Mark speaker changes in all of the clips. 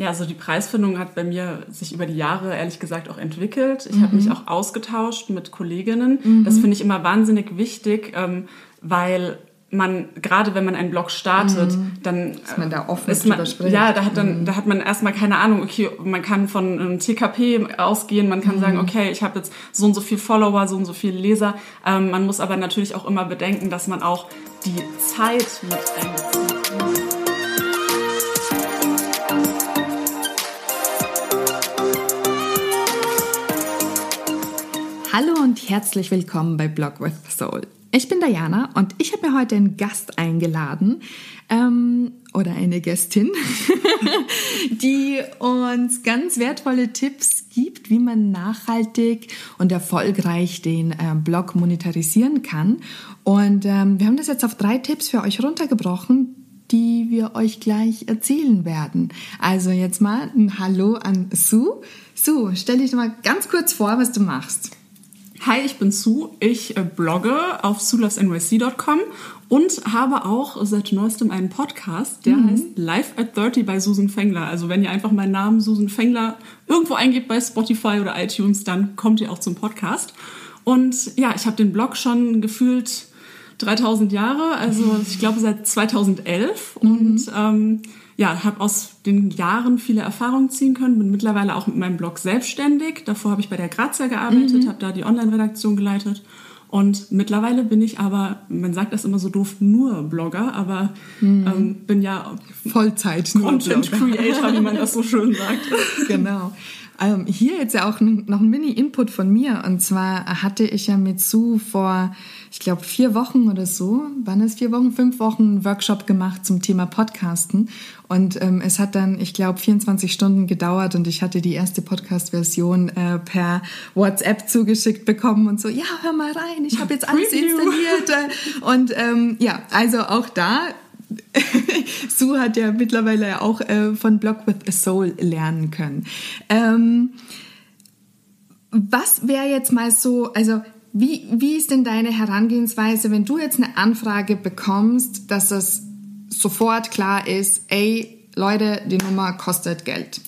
Speaker 1: Ja, also die Preisfindung hat bei mir sich über die Jahre ehrlich gesagt auch entwickelt. Ich mhm. habe mich auch ausgetauscht mit Kolleginnen. Mhm. Das finde ich immer wahnsinnig wichtig, ähm, weil man gerade wenn man einen Blog startet, mhm. dann
Speaker 2: ist man da offen
Speaker 1: ist man, ja, da hat dann mhm. da hat man erstmal keine Ahnung, okay, man kann von einem TKP ausgehen, man kann mhm. sagen, okay, ich habe jetzt so und so viel Follower, so und so viele Leser. Ähm, man muss aber natürlich auch immer bedenken, dass man auch die Zeit mit einbezieht.
Speaker 2: Hallo und herzlich willkommen bei Blog with Soul. Ich bin Diana und ich habe mir heute einen Gast eingeladen ähm, oder eine Gästin, die uns ganz wertvolle Tipps gibt, wie man nachhaltig und erfolgreich den äh, Blog monetarisieren kann. Und ähm, wir haben das jetzt auf drei Tipps für euch runtergebrochen, die wir euch gleich erzählen werden. Also jetzt mal ein Hallo an Sue. Sue, stell dich mal ganz kurz vor, was du machst.
Speaker 1: Hi, ich bin Sue. Ich äh, blogge auf sulovesnyc.com und habe auch seit neuestem einen Podcast, der mhm. heißt Live at 30 bei Susan Fengler. Also wenn ihr einfach meinen Namen Susan Fengler irgendwo eingebt bei Spotify oder iTunes, dann kommt ihr auch zum Podcast. Und ja, ich habe den Blog schon gefühlt 3000 Jahre, also ich glaube seit 2011 mhm. und ähm, ja, habe aus den Jahren viele Erfahrungen ziehen können, bin mittlerweile auch mit meinem Blog selbstständig. Davor habe ich bei der Grazia gearbeitet, mhm. habe da die Online-Redaktion geleitet. Und mittlerweile bin ich aber, man sagt das immer so doof, nur Blogger, aber mhm. ähm, bin ja
Speaker 2: Vollzeit
Speaker 1: Content Creator, wie man das so schön sagt.
Speaker 2: Genau. Ähm, hier jetzt ja auch noch ein Mini-Input von mir. Und zwar hatte ich ja mit Sue vor, ich glaube, vier Wochen oder so, waren es vier Wochen, fünf Wochen, einen Workshop gemacht zum Thema Podcasten. Und ähm, es hat dann, ich glaube, 24 Stunden gedauert und ich hatte die erste Podcast-Version äh, per WhatsApp zugeschickt bekommen und so, ja, hör mal rein, ich habe jetzt alles installiert. und ähm, ja, also auch da Sue hat ja mittlerweile auch äh, von Blog with a Soul lernen können. Ähm, was wäre jetzt mal so, also wie, wie ist denn deine Herangehensweise, wenn du jetzt eine Anfrage bekommst, dass es sofort klar ist, ey, Leute, die Nummer kostet Geld?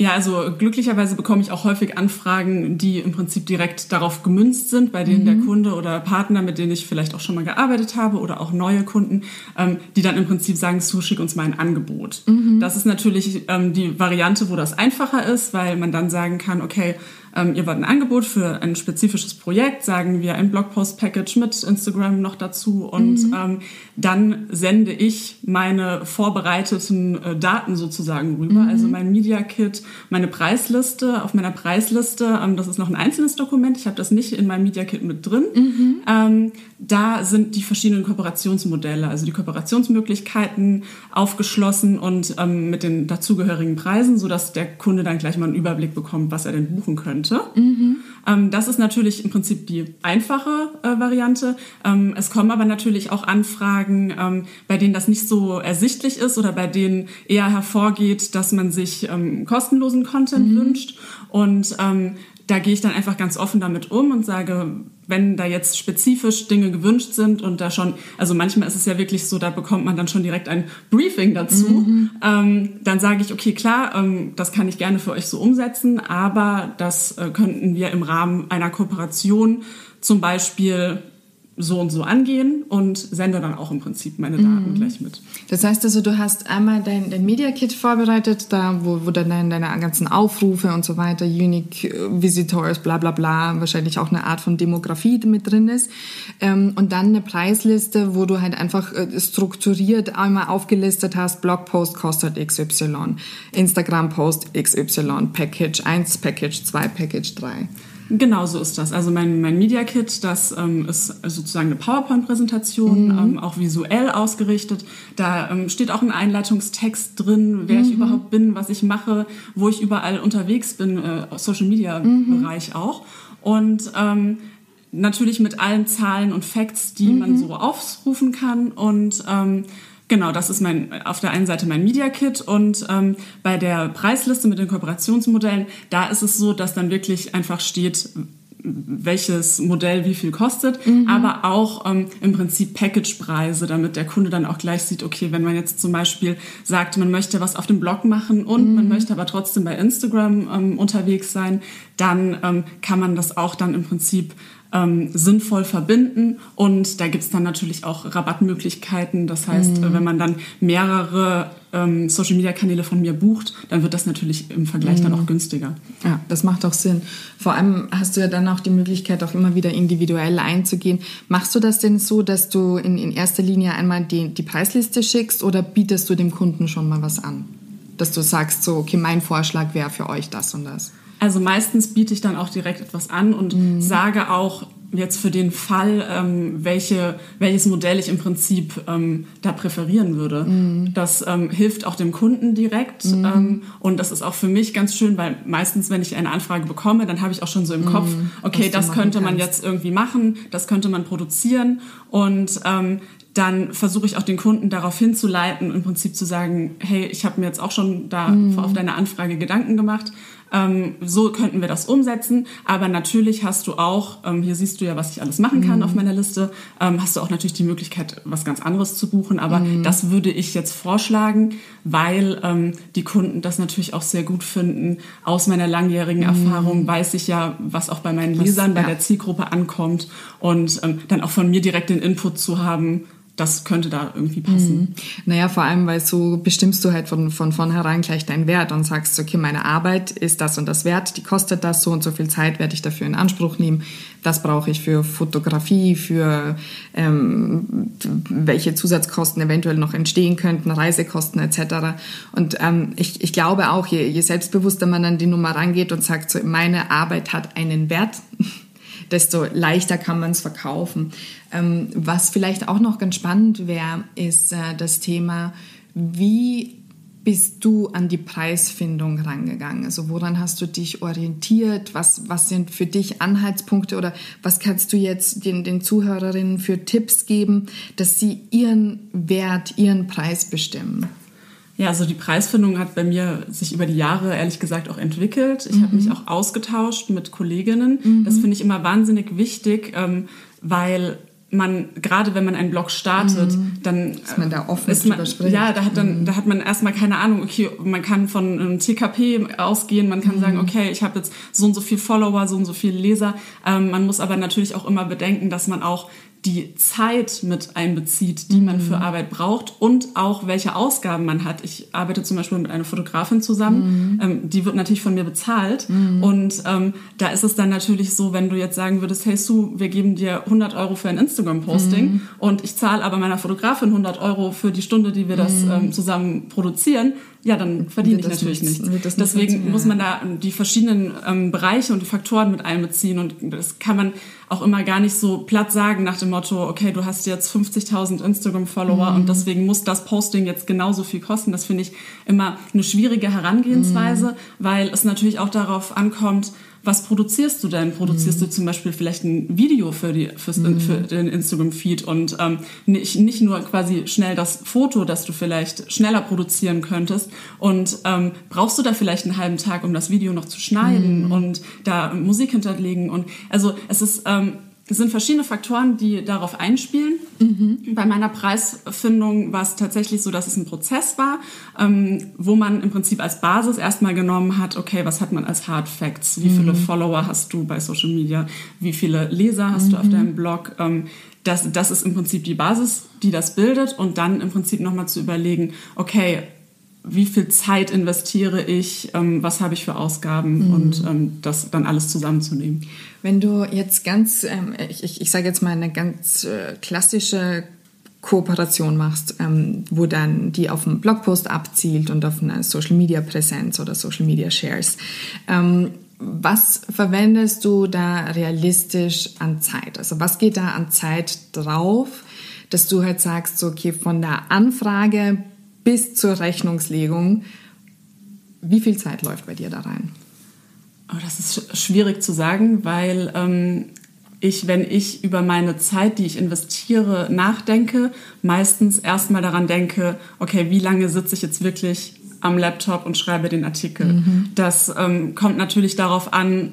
Speaker 1: Ja, also glücklicherweise bekomme ich auch häufig Anfragen, die im Prinzip direkt darauf gemünzt sind, bei denen mhm. der Kunde oder Partner, mit denen ich vielleicht auch schon mal gearbeitet habe oder auch neue Kunden, ähm, die dann im Prinzip sagen, so schick uns mal ein Angebot. Mhm. Das ist natürlich ähm, die Variante, wo das einfacher ist, weil man dann sagen kann, okay, ähm, ihr wollt ein Angebot für ein spezifisches Projekt, sagen wir ein Blogpost-Package mit Instagram noch dazu und mhm. ähm, dann sende ich meine vorbereiteten äh, Daten sozusagen rüber, mhm. also mein Media Kit, meine Preisliste. Auf meiner Preisliste, ähm, das ist noch ein einzelnes Dokument, ich habe das nicht in meinem Media Kit mit drin. Mhm. Ähm, da sind die verschiedenen Kooperationsmodelle, also die Kooperationsmöglichkeiten aufgeschlossen und ähm, mit den dazugehörigen Preisen, sodass der Kunde dann gleich mal einen Überblick bekommt, was er denn buchen könnte könnte. Mhm. Ähm, das ist natürlich im Prinzip die einfache äh, Variante. Ähm, es kommen aber natürlich auch Anfragen, ähm, bei denen das nicht so ersichtlich ist oder bei denen eher hervorgeht, dass man sich ähm, kostenlosen Content mhm. wünscht. Und da gehe ich dann einfach ganz offen damit um und sage, wenn da jetzt spezifisch Dinge gewünscht sind und da schon, also manchmal ist es ja wirklich so, da bekommt man dann schon direkt ein Briefing dazu, mhm. ähm, dann sage ich, okay, klar, ähm, das kann ich gerne für euch so umsetzen, aber das äh, könnten wir im Rahmen einer Kooperation zum Beispiel so und so angehen und sende dann auch im Prinzip meine Daten mhm. gleich mit.
Speaker 2: Das heißt also, du hast einmal dein, dein Media Kit vorbereitet, da wo, wo dann deine, deine ganzen Aufrufe und so weiter, Unique äh, Visitors, bla bla bla, wahrscheinlich auch eine Art von Demografie mit drin ist. Ähm, und dann eine Preisliste, wo du halt einfach äh, strukturiert einmal aufgelistet hast, Blogpost kostet XY, Instagram Post XY, Package 1, Package 2, Package 3.
Speaker 1: Genau so ist das. Also mein, mein Media Kit, das ähm, ist sozusagen eine PowerPoint-Präsentation, mhm. ähm, auch visuell ausgerichtet. Da ähm, steht auch ein Einleitungstext drin, wer mhm. ich überhaupt bin, was ich mache, wo ich überall unterwegs bin, äh, Social Media mhm. Bereich auch. Und ähm, natürlich mit allen Zahlen und Facts, die man mhm. so aufrufen kann. Und ähm, Genau, das ist mein auf der einen Seite mein Media Kit und ähm, bei der Preisliste mit den Kooperationsmodellen, da ist es so, dass dann wirklich einfach steht, welches Modell wie viel kostet, mhm. aber auch ähm, im Prinzip Packagepreise, damit der Kunde dann auch gleich sieht, okay, wenn man jetzt zum Beispiel sagt, man möchte was auf dem Blog machen und mhm. man möchte aber trotzdem bei Instagram ähm, unterwegs sein, dann ähm, kann man das auch dann im Prinzip ähm, sinnvoll verbinden. Und da gibt's dann natürlich auch Rabattmöglichkeiten. Das heißt, mhm. wenn man dann mehrere ähm, Social-Media-Kanäle von mir bucht, dann wird das natürlich im Vergleich mhm. dann auch günstiger.
Speaker 2: Ja, das macht auch Sinn. Vor allem hast du ja dann auch die Möglichkeit, auch immer wieder individuell einzugehen. Machst du das denn so, dass du in, in erster Linie einmal die, die Preisliste schickst oder bietest du dem Kunden schon mal was an? Dass du sagst, so, okay, mein Vorschlag wäre für euch das und das.
Speaker 1: Also meistens biete ich dann auch direkt etwas an und mhm. sage auch jetzt für den Fall, ähm, welche, welches Modell ich im Prinzip ähm, da präferieren würde. Mhm. Das ähm, hilft auch dem Kunden direkt mhm. ähm, und das ist auch für mich ganz schön, weil meistens, wenn ich eine Anfrage bekomme, dann habe ich auch schon so im Kopf, mhm. okay, das könnte man jetzt irgendwie machen, das könnte man produzieren und ähm, dann versuche ich auch den Kunden darauf hinzuleiten, im Prinzip zu sagen, hey, ich habe mir jetzt auch schon da mhm. auf deine Anfrage Gedanken gemacht ähm, so könnten wir das umsetzen. Aber natürlich hast du auch, ähm, hier siehst du ja, was ich alles machen kann mhm. auf meiner Liste, ähm, hast du auch natürlich die Möglichkeit, was ganz anderes zu buchen. Aber mhm. das würde ich jetzt vorschlagen, weil ähm, die Kunden das natürlich auch sehr gut finden. Aus meiner langjährigen mhm. Erfahrung weiß ich ja, was auch bei meinen Lesern, was, bei ja. der Zielgruppe ankommt. Und ähm, dann auch von mir direkt den Input zu haben, das könnte da irgendwie passen. Mhm.
Speaker 2: Naja, vor allem, weil so bestimmst du halt von, von vornherein gleich deinen Wert und sagst, okay, meine Arbeit ist das und das wert, die kostet das, so und so viel Zeit werde ich dafür in Anspruch nehmen. Das brauche ich für Fotografie, für ähm, welche Zusatzkosten eventuell noch entstehen könnten, Reisekosten etc. Und ähm, ich, ich glaube auch, je, je selbstbewusster man an die Nummer rangeht und sagt, so, meine Arbeit hat einen Wert, desto leichter kann man es verkaufen. Ähm, was vielleicht auch noch ganz spannend wäre, ist äh, das Thema, wie bist du an die Preisfindung rangegangen? Also woran hast du dich orientiert? Was, was sind für dich Anhaltspunkte oder was kannst du jetzt den, den Zuhörerinnen für Tipps geben, dass sie ihren Wert, ihren Preis bestimmen?
Speaker 1: Ja, also die Preisfindung hat bei mir sich über die Jahre ehrlich gesagt auch entwickelt. Ich mhm. habe mich auch ausgetauscht mit Kolleginnen. Mhm. Das finde ich immer wahnsinnig wichtig, ähm, weil man gerade wenn man einen Blog startet, mhm. dann
Speaker 2: ist man da offen
Speaker 1: ist man, ja, da hat dann mhm. da hat man erstmal keine Ahnung, okay, man kann von einem TKP ausgehen, man kann mhm. sagen, okay, ich habe jetzt so und so viel Follower, so und so viele Leser. Ähm, man muss aber natürlich auch immer bedenken, dass man auch die Zeit mit einbezieht, die man für mhm. Arbeit braucht und auch welche Ausgaben man hat. Ich arbeite zum Beispiel mit einer Fotografin zusammen, mhm. ähm, die wird natürlich von mir bezahlt mhm. und ähm, da ist es dann natürlich so, wenn du jetzt sagen würdest, hey Sue, wir geben dir 100 Euro für ein Instagram-Posting mhm. und ich zahle aber meiner Fotografin 100 Euro für die Stunde, die wir das mhm. ähm, zusammen produzieren, ja, dann verdiene ich natürlich nichts. nichts. Deswegen muss man da die verschiedenen ähm, Bereiche und die Faktoren mit einbeziehen und das kann man auch immer gar nicht so platt sagen nach dem Motto, okay, du hast jetzt 50.000 Instagram-Follower mhm. und deswegen muss das Posting jetzt genauso viel kosten. Das finde ich immer eine schwierige Herangehensweise, mhm. weil es natürlich auch darauf ankommt, was produzierst du denn? Produzierst mhm. du zum Beispiel vielleicht ein Video für, die, mhm. für den Instagram-Feed und ähm, nicht, nicht nur quasi schnell das Foto, das du vielleicht schneller produzieren könntest und ähm, brauchst du da vielleicht einen halben Tag, um das Video noch zu schneiden mhm. und da Musik hinterlegen und also es ist ähm, es sind verschiedene Faktoren, die darauf einspielen. Mhm. Bei meiner Preisfindung war es tatsächlich so, dass es ein Prozess war, ähm, wo man im Prinzip als Basis erstmal genommen hat, okay, was hat man als Hard Facts? Wie mhm. viele Follower hast du bei Social Media? Wie viele Leser hast mhm. du auf mhm. deinem Blog? Ähm, das, das ist im Prinzip die Basis, die das bildet. Und dann im Prinzip nochmal zu überlegen, okay, wie viel Zeit investiere ich, ähm, was habe ich für Ausgaben mhm. und ähm, das dann alles zusammenzunehmen.
Speaker 2: Wenn du jetzt ganz, ähm, ich, ich, ich sage jetzt mal eine ganz äh, klassische Kooperation machst, ähm, wo dann die auf einen Blogpost abzielt und auf eine Social Media Präsenz oder Social Media Shares. Ähm, was verwendest du da realistisch an Zeit? Also was geht da an Zeit drauf, dass du halt sagst, so, okay, von der Anfrage bis zur Rechnungslegung. Wie viel Zeit läuft bei dir da rein?
Speaker 1: Oh, das ist schwierig zu sagen, weil ähm, ich, wenn ich über meine Zeit, die ich investiere, nachdenke, meistens erstmal daran denke, okay, wie lange sitze ich jetzt wirklich am Laptop und schreibe den Artikel. Mhm. Das ähm, kommt natürlich darauf an,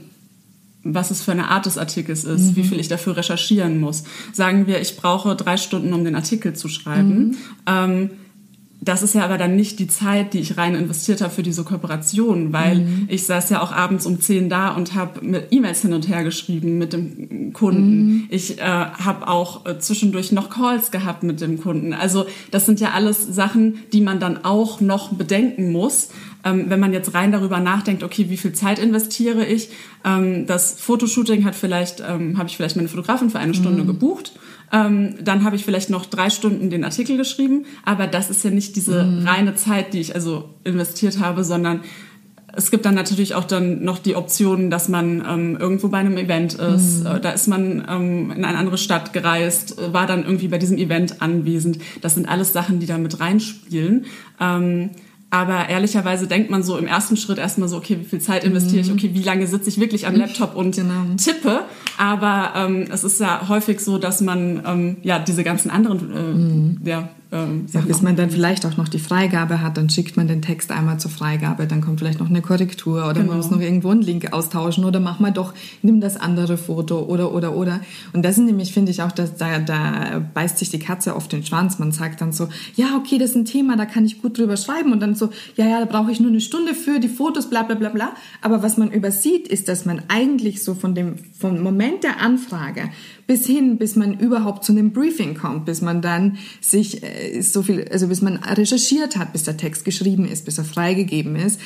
Speaker 1: was es für eine Art des Artikels ist, mhm. wie viel ich dafür recherchieren muss. Sagen wir, ich brauche drei Stunden, um den Artikel zu schreiben. Mhm. Ähm, das ist ja aber dann nicht die Zeit, die ich rein investiert habe für diese Kooperation, weil mhm. ich saß ja auch abends um zehn da und habe mit E-Mails hin und her geschrieben mit dem Kunden. Mhm. Ich äh, habe auch äh, zwischendurch noch Calls gehabt mit dem Kunden. Also das sind ja alles Sachen, die man dann auch noch bedenken muss, ähm, wenn man jetzt rein darüber nachdenkt, okay, wie viel Zeit investiere ich? Ähm, das Fotoshooting hat vielleicht, ähm, habe ich vielleicht meine Fotografin für eine Stunde mhm. gebucht ähm, dann habe ich vielleicht noch drei Stunden den Artikel geschrieben, aber das ist ja nicht diese mhm. reine Zeit, die ich also investiert habe, sondern es gibt dann natürlich auch dann noch die Option, dass man ähm, irgendwo bei einem Event ist. Mhm. Da ist man ähm, in eine andere Stadt gereist, war dann irgendwie bei diesem Event anwesend. Das sind alles Sachen, die da mit reinspielen. Ähm, aber ehrlicherweise denkt man so im ersten Schritt erstmal so, okay, wie viel Zeit investiere ich, mhm. okay, wie lange sitze ich wirklich am Laptop und genau. tippe. Aber ähm, es ist ja häufig so, dass man ähm, ja diese ganzen anderen äh, mhm. ja,
Speaker 2: ähm, ja, bis man dann vielleicht auch noch die Freigabe hat, dann schickt man den Text einmal zur Freigabe, dann kommt vielleicht noch eine Korrektur oder genau. man muss noch irgendwo einen Link austauschen oder mach mal doch, nimm das andere Foto oder oder oder. Und das sind nämlich, finde ich auch, dass da, da beißt sich die Katze auf den Schwanz. Man sagt dann so, ja, okay, das ist ein Thema, da kann ich gut drüber schreiben und dann so, ja, ja, da brauche ich nur eine Stunde für die Fotos, bla bla bla bla. Aber was man übersieht, ist, dass man eigentlich so von dem vom Moment der Anfrage bis hin, bis man überhaupt zu einem Briefing kommt, bis man dann sich äh, so viel, also bis man recherchiert hat, bis der Text geschrieben ist, bis er freigegeben ist.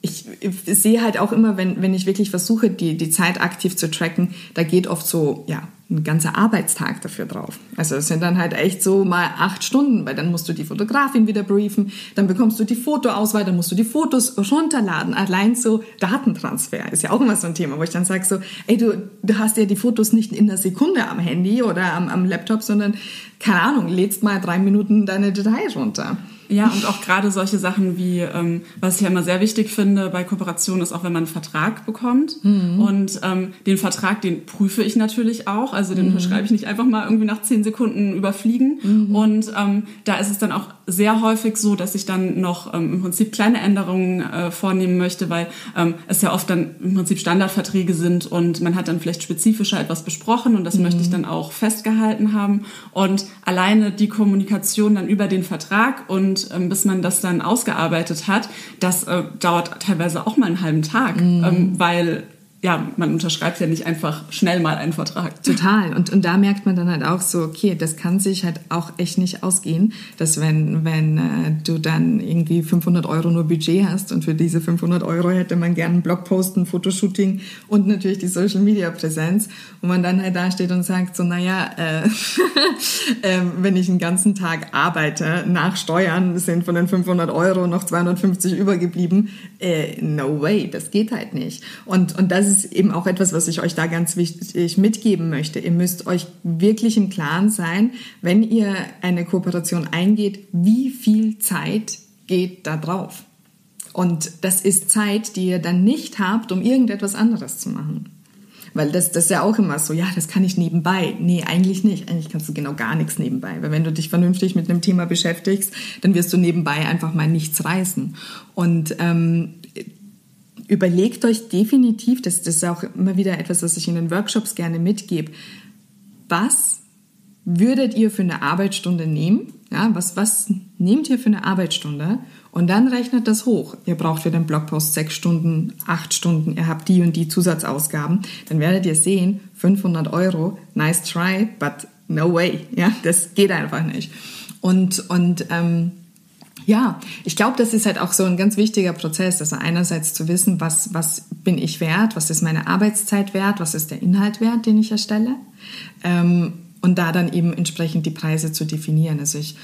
Speaker 2: Ich, ich sehe halt auch immer, wenn, wenn ich wirklich versuche, die, die Zeit aktiv zu tracken, da geht oft so, ja, ein ganzer Arbeitstag dafür drauf. Also es sind dann halt echt so mal acht Stunden, weil dann musst du die Fotografin wieder briefen, dann bekommst du die Fotoauswahl, dann musst du die Fotos runterladen. Allein so Datentransfer ist ja auch immer so ein Thema, wo ich dann sage so, ey, du, du hast ja die Fotos nicht in der Sekunde am Handy oder am, am Laptop, sondern, keine Ahnung, lädst mal drei Minuten deine Datei runter.
Speaker 1: Ja, und auch gerade solche Sachen wie, ähm, was ich ja immer sehr wichtig finde bei Kooperationen, ist auch, wenn man einen Vertrag bekommt. Mhm. Und ähm, den Vertrag, den prüfe ich natürlich auch. Also den mhm. schreibe ich nicht einfach mal irgendwie nach zehn Sekunden überfliegen. Mhm. Und ähm, da ist es dann auch sehr häufig so, dass ich dann noch ähm, im Prinzip kleine Änderungen äh, vornehmen möchte, weil ähm, es ja oft dann im Prinzip Standardverträge sind und man hat dann vielleicht spezifischer etwas besprochen und das mhm. möchte ich dann auch festgehalten haben. Und alleine die Kommunikation dann über den Vertrag und ähm, bis man das dann ausgearbeitet hat, das äh, dauert teilweise auch mal einen halben Tag, mhm. ähm, weil ja, man unterschreibt ja nicht einfach schnell mal einen Vertrag.
Speaker 2: Total. Und, und da merkt man dann halt auch so, okay, das kann sich halt auch echt nicht ausgehen, dass wenn, wenn äh, du dann irgendwie 500 Euro nur Budget hast und für diese 500 Euro hätte man gerne einen Blogpost, ein Fotoshooting und natürlich die Social Media Präsenz, wo man dann halt da steht und sagt so, naja, äh, äh, wenn ich einen ganzen Tag arbeite, nach Steuern sind von den 500 Euro noch 250 übergeblieben, äh, no way, das geht halt nicht. Und, und das ist eben auch etwas, was ich euch da ganz wichtig mitgeben möchte. Ihr müsst euch wirklich im Klaren sein, wenn ihr eine Kooperation eingeht, wie viel Zeit geht da drauf. Und das ist Zeit, die ihr dann nicht habt, um irgendetwas anderes zu machen. Weil das, das ist ja auch immer so, ja, das kann ich nebenbei. Nee, eigentlich nicht. Eigentlich kannst du genau gar nichts nebenbei. Weil wenn du dich vernünftig mit einem Thema beschäftigst, dann wirst du nebenbei einfach mal nichts reißen. Und ähm, überlegt euch definitiv, das, das ist auch immer wieder etwas, was ich in den Workshops gerne mitgebe, was würdet ihr für eine Arbeitsstunde nehmen? Ja, was, was nehmt ihr für eine Arbeitsstunde? Und dann rechnet das hoch. Ihr braucht für den Blogpost sechs Stunden, acht Stunden, ihr habt die und die Zusatzausgaben. Dann werdet ihr sehen, 500 Euro, nice try, but no way. Ja, das geht einfach nicht. Und, und ähm, ja, ich glaube, das ist halt auch so ein ganz wichtiger Prozess. Also einerseits zu wissen, was, was bin ich wert, was ist meine Arbeitszeit wert, was ist der Inhalt wert, den ich erstelle. Ähm, und da dann eben entsprechend die Preise zu definieren. Also ich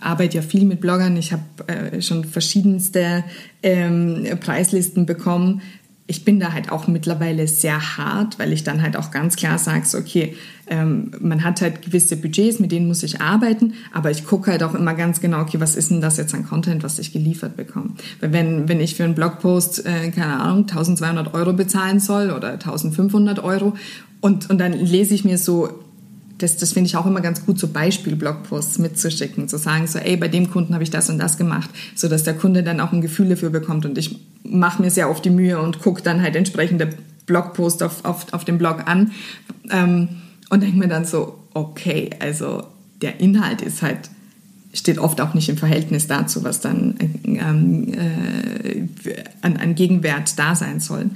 Speaker 2: arbeite ja viel mit Bloggern. Ich habe äh, schon verschiedenste ähm, Preislisten bekommen ich bin da halt auch mittlerweile sehr hart, weil ich dann halt auch ganz klar sage, so, okay, ähm, man hat halt gewisse Budgets, mit denen muss ich arbeiten, aber ich gucke halt auch immer ganz genau, okay, was ist denn das jetzt an Content, was ich geliefert bekomme? Weil wenn, wenn ich für einen Blogpost, äh, keine Ahnung, 1200 Euro bezahlen soll oder 1500 Euro und, und dann lese ich mir so das, das finde ich auch immer ganz gut, so Beispiel-Blogposts mitzuschicken, zu sagen, so, ey, bei dem Kunden habe ich das und das gemacht, so dass der Kunde dann auch ein Gefühl dafür bekommt und ich mache mir sehr oft die Mühe und gucke dann halt entsprechende Blogpost auf, auf, auf dem Blog an ähm, und denke mir dann so, okay, also der Inhalt ist halt steht oft auch nicht im Verhältnis dazu, was dann ähm, äh, an, an Gegenwert da sein soll.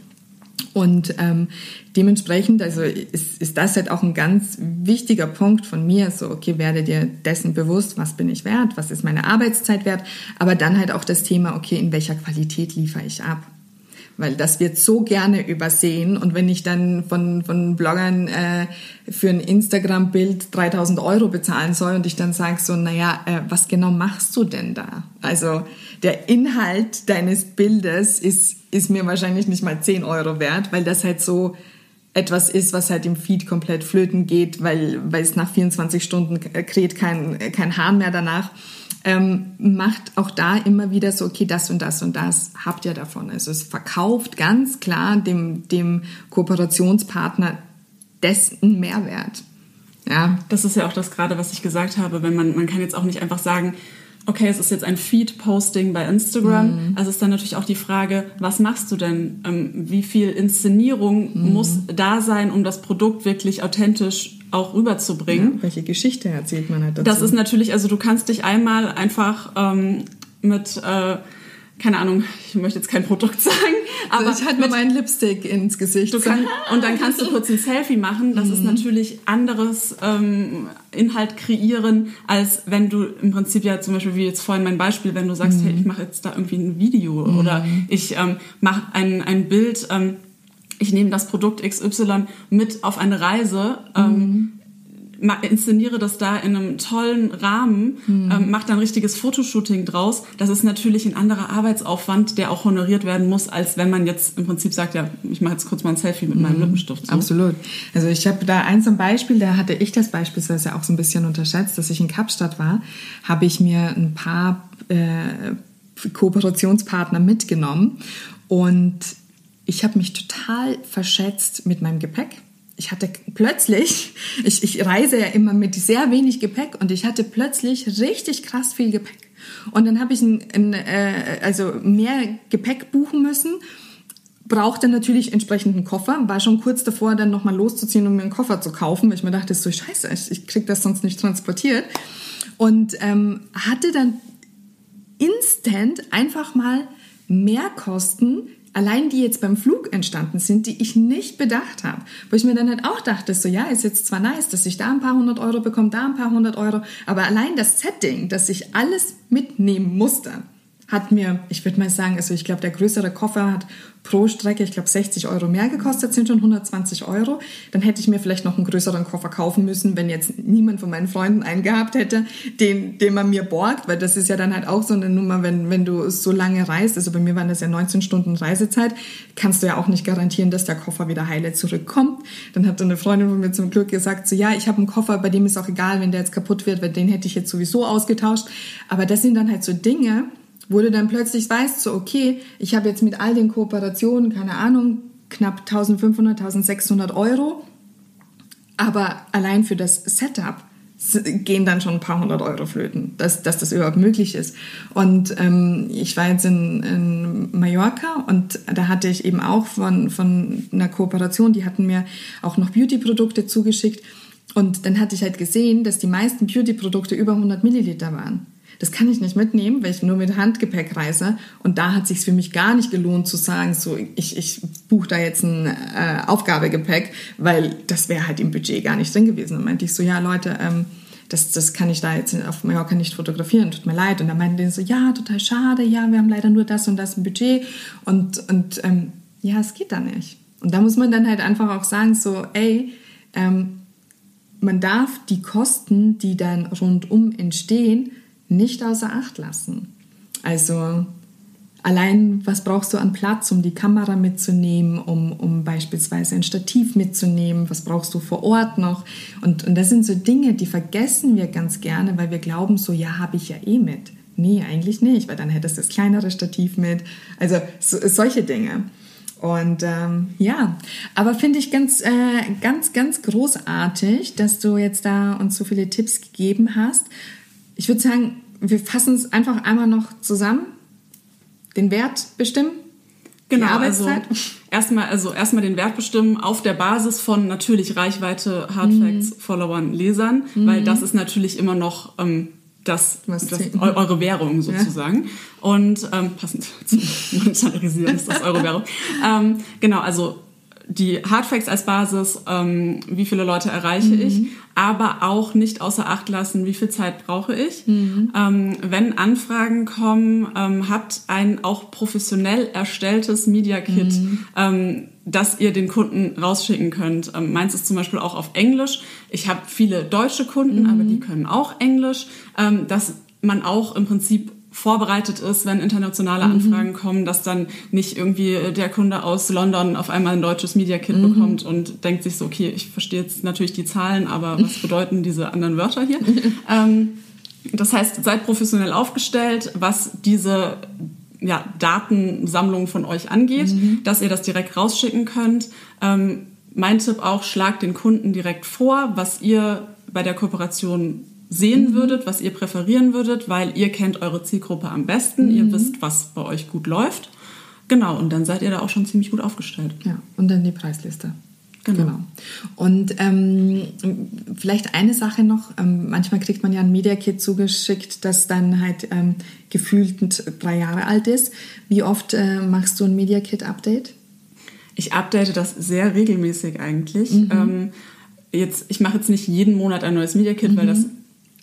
Speaker 2: Und ähm, dementsprechend, also ist, ist das halt auch ein ganz wichtiger Punkt von mir, so, okay, werde dir dessen bewusst, was bin ich wert, was ist meine Arbeitszeit wert, aber dann halt auch das Thema, okay, in welcher Qualität liefere ich ab weil das wird so gerne übersehen. Und wenn ich dann von, von Bloggern äh, für ein Instagram-Bild 3000 Euro bezahlen soll und ich dann sage so, naja, äh, was genau machst du denn da? Also der Inhalt deines Bildes ist, ist mir wahrscheinlich nicht mal 10 Euro wert, weil das halt so etwas ist, was halt im Feed komplett flöten geht, weil, weil es nach 24 Stunden kräht kein, kein Hahn mehr danach ähm, macht auch da immer wieder so, okay, das und das und das habt ihr davon. Also es verkauft ganz klar dem, dem Kooperationspartner dessen Mehrwert.
Speaker 1: Ja. Das ist ja auch das gerade, was ich gesagt habe, wenn man, man kann jetzt auch nicht einfach sagen, okay, es ist jetzt ein Feed-Posting bei Instagram. Mhm. Also ist dann natürlich auch die Frage, was machst du denn? Ähm, wie viel Inszenierung mhm. muss da sein, um das Produkt wirklich authentisch auch rüberzubringen?
Speaker 2: Ja, welche Geschichte erzählt man halt
Speaker 1: dazu? Das ist natürlich, also du kannst dich einmal einfach ähm, mit äh, keine Ahnung, ich möchte jetzt kein Produkt sagen,
Speaker 2: aber also ich hatte nur meinen Lipstick ins Gesicht.
Speaker 1: Kann, und dann kannst du kurz ein Selfie machen. Das mhm. ist natürlich anderes ähm, Inhalt kreieren, als wenn du im Prinzip ja zum Beispiel wie jetzt vorhin mein Beispiel, wenn du sagst, mhm. hey, ich mache jetzt da irgendwie ein Video mhm. oder ich ähm, mache ein, ein Bild. Ähm, ich nehme das Produkt XY mit auf eine Reise. Ähm, mhm inszeniere das da in einem tollen Rahmen, mhm. ähm, mache dann ein richtiges Fotoshooting draus. Das ist natürlich ein anderer Arbeitsaufwand, der auch honoriert werden muss, als wenn man jetzt im Prinzip sagt, ja, ich mache jetzt kurz mal ein Selfie mit mhm. meinem Lippenstift.
Speaker 2: So. Absolut. Also ich habe da eins zum Beispiel, da hatte ich das beispielsweise auch so ein bisschen unterschätzt, dass ich in Kapstadt war, habe ich mir ein paar äh, Kooperationspartner mitgenommen und ich habe mich total verschätzt mit meinem Gepäck ich hatte plötzlich, ich, ich reise ja immer mit sehr wenig Gepäck und ich hatte plötzlich richtig krass viel Gepäck. Und dann habe ich ein, ein, äh, also mehr Gepäck buchen müssen, brauchte natürlich entsprechend einen Koffer, war schon kurz davor, dann nochmal loszuziehen, um mir einen Koffer zu kaufen, weil ich mir dachte, so scheiße, ich, ich krieg das sonst nicht transportiert. Und ähm, hatte dann instant einfach mal mehr Kosten allein die jetzt beim Flug entstanden sind, die ich nicht bedacht habe. Wo ich mir dann halt auch dachte, so ja, ist jetzt zwar nice, dass ich da ein paar hundert Euro bekomme, da ein paar hundert Euro, aber allein das Setting, dass ich alles mitnehmen musste, hat mir, ich würde mal sagen, also ich glaube, der größere Koffer hat pro Strecke, ich glaube, 60 Euro mehr gekostet, sind schon 120 Euro. Dann hätte ich mir vielleicht noch einen größeren Koffer kaufen müssen, wenn jetzt niemand von meinen Freunden einen gehabt hätte, den, den man mir borgt, weil das ist ja dann halt auch so eine Nummer, wenn, wenn du so lange reist, also bei mir waren das ja 19 Stunden Reisezeit, kannst du ja auch nicht garantieren, dass der Koffer wieder heile zurückkommt. Dann hat eine Freundin von mir zum Glück gesagt, so ja, ich habe einen Koffer, bei dem ist auch egal, wenn der jetzt kaputt wird, weil den hätte ich jetzt sowieso ausgetauscht. Aber das sind dann halt so Dinge, du dann plötzlich weißt, so okay, ich habe jetzt mit all den Kooperationen, keine Ahnung, knapp 1500, 1600 Euro, aber allein für das Setup gehen dann schon ein paar hundert Euro flöten, dass, dass das überhaupt möglich ist. Und ähm, ich war jetzt in, in Mallorca und da hatte ich eben auch von, von einer Kooperation, die hatten mir auch noch Beauty-Produkte zugeschickt und dann hatte ich halt gesehen, dass die meisten Beauty-Produkte über 100 Milliliter waren. Das kann ich nicht mitnehmen, weil ich nur mit Handgepäck reise. Und da hat sich für mich gar nicht gelohnt zu sagen, so ich, ich buche da jetzt ein äh, Aufgabegepäck, weil das wäre halt im Budget gar nicht drin gewesen. Und meinte ich so, ja Leute, ähm, das, das kann ich da jetzt auf Mallorca nicht fotografieren, tut mir leid. Und dann meinten die so, ja, total schade, ja, wir haben leider nur das und das im Budget. Und, und ähm, ja, es geht da nicht. Und da muss man dann halt einfach auch sagen, so, ey, ähm, man darf die Kosten, die dann rundum entstehen, nicht außer Acht lassen. Also allein, was brauchst du an Platz, um die Kamera mitzunehmen, um, um beispielsweise ein Stativ mitzunehmen, was brauchst du vor Ort noch? Und, und das sind so Dinge, die vergessen wir ganz gerne, weil wir glauben, so ja, habe ich ja eh mit. Nee, eigentlich nicht, weil dann hättest du das kleinere Stativ mit. Also so, solche Dinge. Und ähm, ja, aber finde ich ganz, äh, ganz, ganz großartig, dass du jetzt da uns so viele Tipps gegeben hast. Ich würde sagen, wir fassen es einfach einmal noch zusammen. Den Wert bestimmen.
Speaker 1: Genau, die Arbeitszeit. Also erstmal, also erstmal den Wert bestimmen auf der Basis von natürlich Reichweite, Hardfacts, mhm. Followern, Lesern, mhm. weil das ist natürlich immer noch ähm, das, das eure Währung sozusagen. Ja. Und ähm, passend zum Monetarisieren ist das eure Währung. ähm, genau, also die Hardfacts als Basis, ähm, wie viele Leute erreiche mhm. ich, aber auch nicht außer Acht lassen, wie viel Zeit brauche ich. Mhm. Ähm, wenn Anfragen kommen, ähm, habt ein auch professionell erstelltes Media Kit, mhm. ähm, das ihr den Kunden rausschicken könnt. Ähm, meins ist zum Beispiel auch auf Englisch. Ich habe viele deutsche Kunden, mhm. aber die können auch Englisch, ähm, dass man auch im Prinzip vorbereitet ist, wenn internationale mhm. Anfragen mhm. kommen, dass dann nicht irgendwie der Kunde aus London auf einmal ein deutsches Media Kit mhm. bekommt und denkt sich so, okay, ich verstehe jetzt natürlich die Zahlen, aber was bedeuten diese anderen Wörter hier? ähm, das heißt, seid professionell aufgestellt, was diese ja, Datensammlung von euch angeht, mhm. dass ihr das direkt rausschicken könnt. Ähm, mein Tipp auch, schlagt den Kunden direkt vor, was ihr bei der Kooperation sehen würdet, was ihr präferieren würdet, weil ihr kennt eure Zielgruppe am besten, mhm. ihr wisst, was bei euch gut läuft. Genau, und dann seid ihr da auch schon ziemlich gut aufgestellt.
Speaker 2: Ja, und dann die Preisliste. Genau. genau. Und ähm, vielleicht eine Sache noch, ähm, manchmal kriegt man ja ein Media Kit zugeschickt, das dann halt ähm, gefühlt drei Jahre alt ist. Wie oft äh, machst du ein Media Kit Update?
Speaker 1: Ich update das sehr regelmäßig eigentlich. Mhm. Ähm, jetzt, ich mache jetzt nicht jeden Monat ein neues Media Kit, mhm. weil das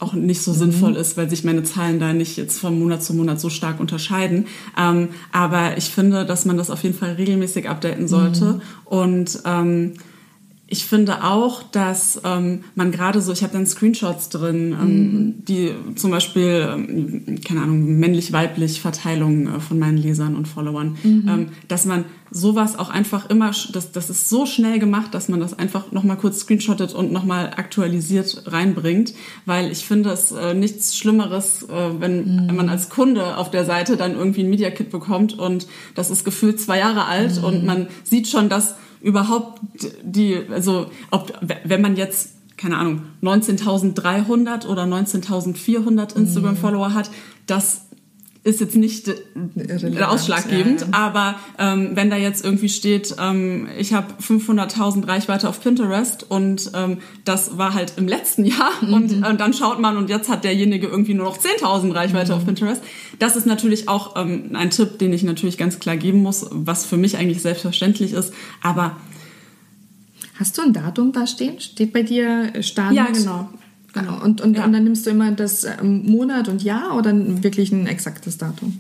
Speaker 1: auch nicht so mhm. sinnvoll ist, weil sich meine Zahlen da nicht jetzt von Monat zu Monat so stark unterscheiden. Ähm, aber ich finde, dass man das auf jeden Fall regelmäßig updaten sollte. Mhm. Und ähm, ich finde auch, dass ähm, man gerade so, ich habe dann Screenshots drin, ähm, mhm. die zum Beispiel, ähm, keine Ahnung, männlich-weiblich Verteilung äh, von meinen Lesern und Followern, mhm. ähm, dass man sowas auch einfach immer, das, das ist so schnell gemacht, dass man das einfach nochmal kurz screenshottet und nochmal aktualisiert reinbringt, weil ich finde es äh, nichts Schlimmeres, äh, wenn mhm. man als Kunde auf der Seite dann irgendwie ein Media Kit bekommt und das ist gefühlt zwei Jahre alt mhm. und man sieht schon, dass überhaupt die, also ob, wenn man jetzt keine Ahnung, 19.300 oder 19.400 Instagram-Follower mhm. hat, das ist jetzt nicht Relevant, ausschlaggebend, ja, aber ähm, wenn da jetzt irgendwie steht, ähm, ich habe 500.000 Reichweite auf Pinterest und ähm, das war halt im letzten Jahr mhm. und äh, dann schaut man und jetzt hat derjenige irgendwie nur noch 10.000 Reichweite mhm. auf Pinterest. Das ist natürlich auch ähm, ein Tipp, den ich natürlich ganz klar geben muss, was für mich eigentlich selbstverständlich ist, aber
Speaker 2: Hast du ein Datum da stehen? Steht bei dir Stand?
Speaker 1: Ja, genau.
Speaker 2: Genau. Und, und, ja. und dann nimmst du immer das ähm, Monat und Jahr oder wirklich ein exaktes Datum?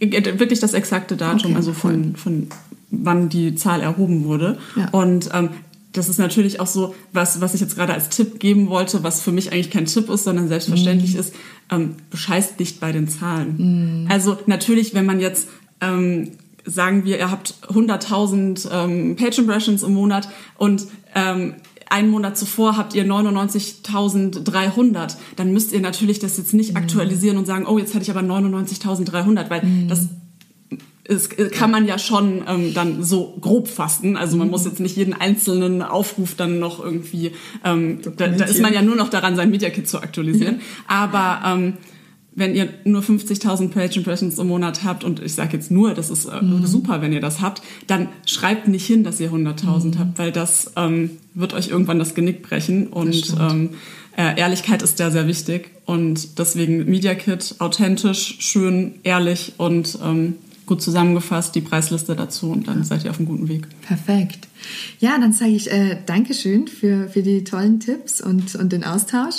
Speaker 1: Äh, wirklich das exakte Datum, okay, also von, von wann die Zahl erhoben wurde. Ja. Und ähm, das ist natürlich auch so, was, was ich jetzt gerade als Tipp geben wollte, was für mich eigentlich kein Tipp ist, sondern selbstverständlich mm. ist, ähm, bescheißt nicht bei den Zahlen. Mm. Also natürlich, wenn man jetzt ähm, sagen wir, ihr habt 100.000 ähm, Page Impressions im Monat und ähm, einen Monat zuvor habt ihr 99.300, dann müsst ihr natürlich das jetzt nicht mhm. aktualisieren und sagen, oh, jetzt hatte ich aber 99.300, weil mhm. das ist, kann man ja schon ähm, dann so grob fasten. Also man mhm. muss jetzt nicht jeden einzelnen Aufruf dann noch irgendwie, ähm, da, da, ist man ja nur noch daran, sein Media Kit zu aktualisieren. Aber ähm, wenn ihr nur 50.000 Page Impressions im Monat habt und ich sage jetzt nur, das ist äh, mhm. super, wenn ihr das habt, dann schreibt nicht hin, dass ihr 100.000 mhm. habt, weil das ähm, wird euch irgendwann das Genick brechen und ähm, äh, Ehrlichkeit ist da sehr wichtig und deswegen Media Kit authentisch, schön, ehrlich und ähm, gut zusammengefasst, die Preisliste dazu und dann seid ihr auf einem guten Weg.
Speaker 2: Perfekt. Ja, dann sage ich äh, Dankeschön für, für die tollen Tipps und, und den Austausch.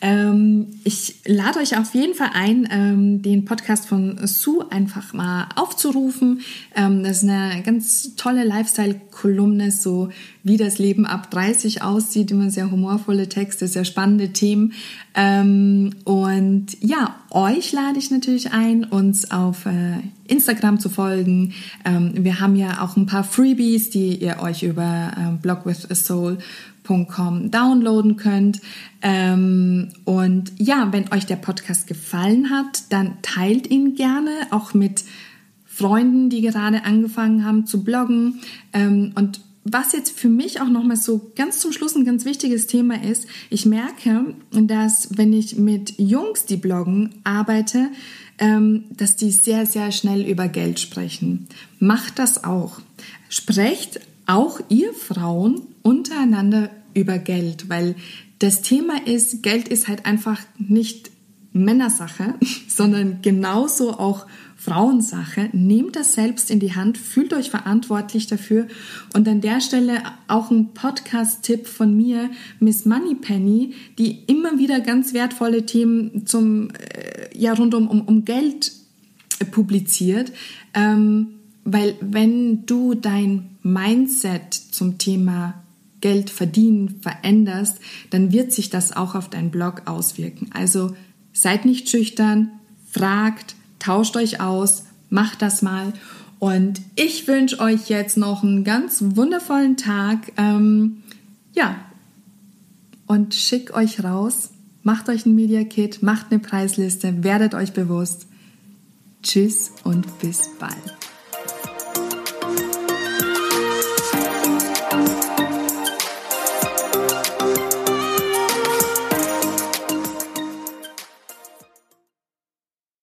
Speaker 2: Ähm, ich lade euch auf jeden Fall ein, ähm, den Podcast von Sue einfach mal aufzurufen. Ähm, das ist eine ganz tolle Lifestyle-Kolumne, so wie das Leben ab 30 aussieht. Immer sehr humorvolle Texte, sehr spannende Themen. Ähm, und ja, euch lade ich natürlich ein, uns auf äh, Instagram zu folgen. Ähm, wir haben ja auch ein paar Freebies, die ihr euch über äh, blogwithasoul.com downloaden könnt. Ähm, und ja, wenn euch der Podcast gefallen hat, dann teilt ihn gerne auch mit Freunden, die gerade angefangen haben zu bloggen. Ähm, und was jetzt für mich auch nochmal so ganz zum Schluss ein ganz wichtiges Thema ist, ich merke, dass wenn ich mit Jungs, die bloggen, arbeite, ähm, dass die sehr, sehr schnell über Geld sprechen. Macht das auch. Sprecht auch ihr Frauen untereinander über Geld, weil das Thema ist, Geld ist halt einfach nicht Männersache, sondern genauso auch Frauensache. Nehmt das selbst in die Hand, fühlt euch verantwortlich dafür. Und an der Stelle auch ein Podcast-Tipp von mir, Miss Moneypenny, die immer wieder ganz wertvolle Themen zum, äh, ja, rund um, um, Geld äh, publiziert. Ähm, weil wenn du dein Mindset zum Thema Geld verdienen veränderst, dann wird sich das auch auf deinen Blog auswirken. Also seid nicht schüchtern, fragt, tauscht euch aus, macht das mal. Und ich wünsche euch jetzt noch einen ganz wundervollen Tag. Ähm, ja, und schick euch raus, macht euch ein Media Kit, macht eine Preisliste, werdet euch bewusst. Tschüss und bis bald.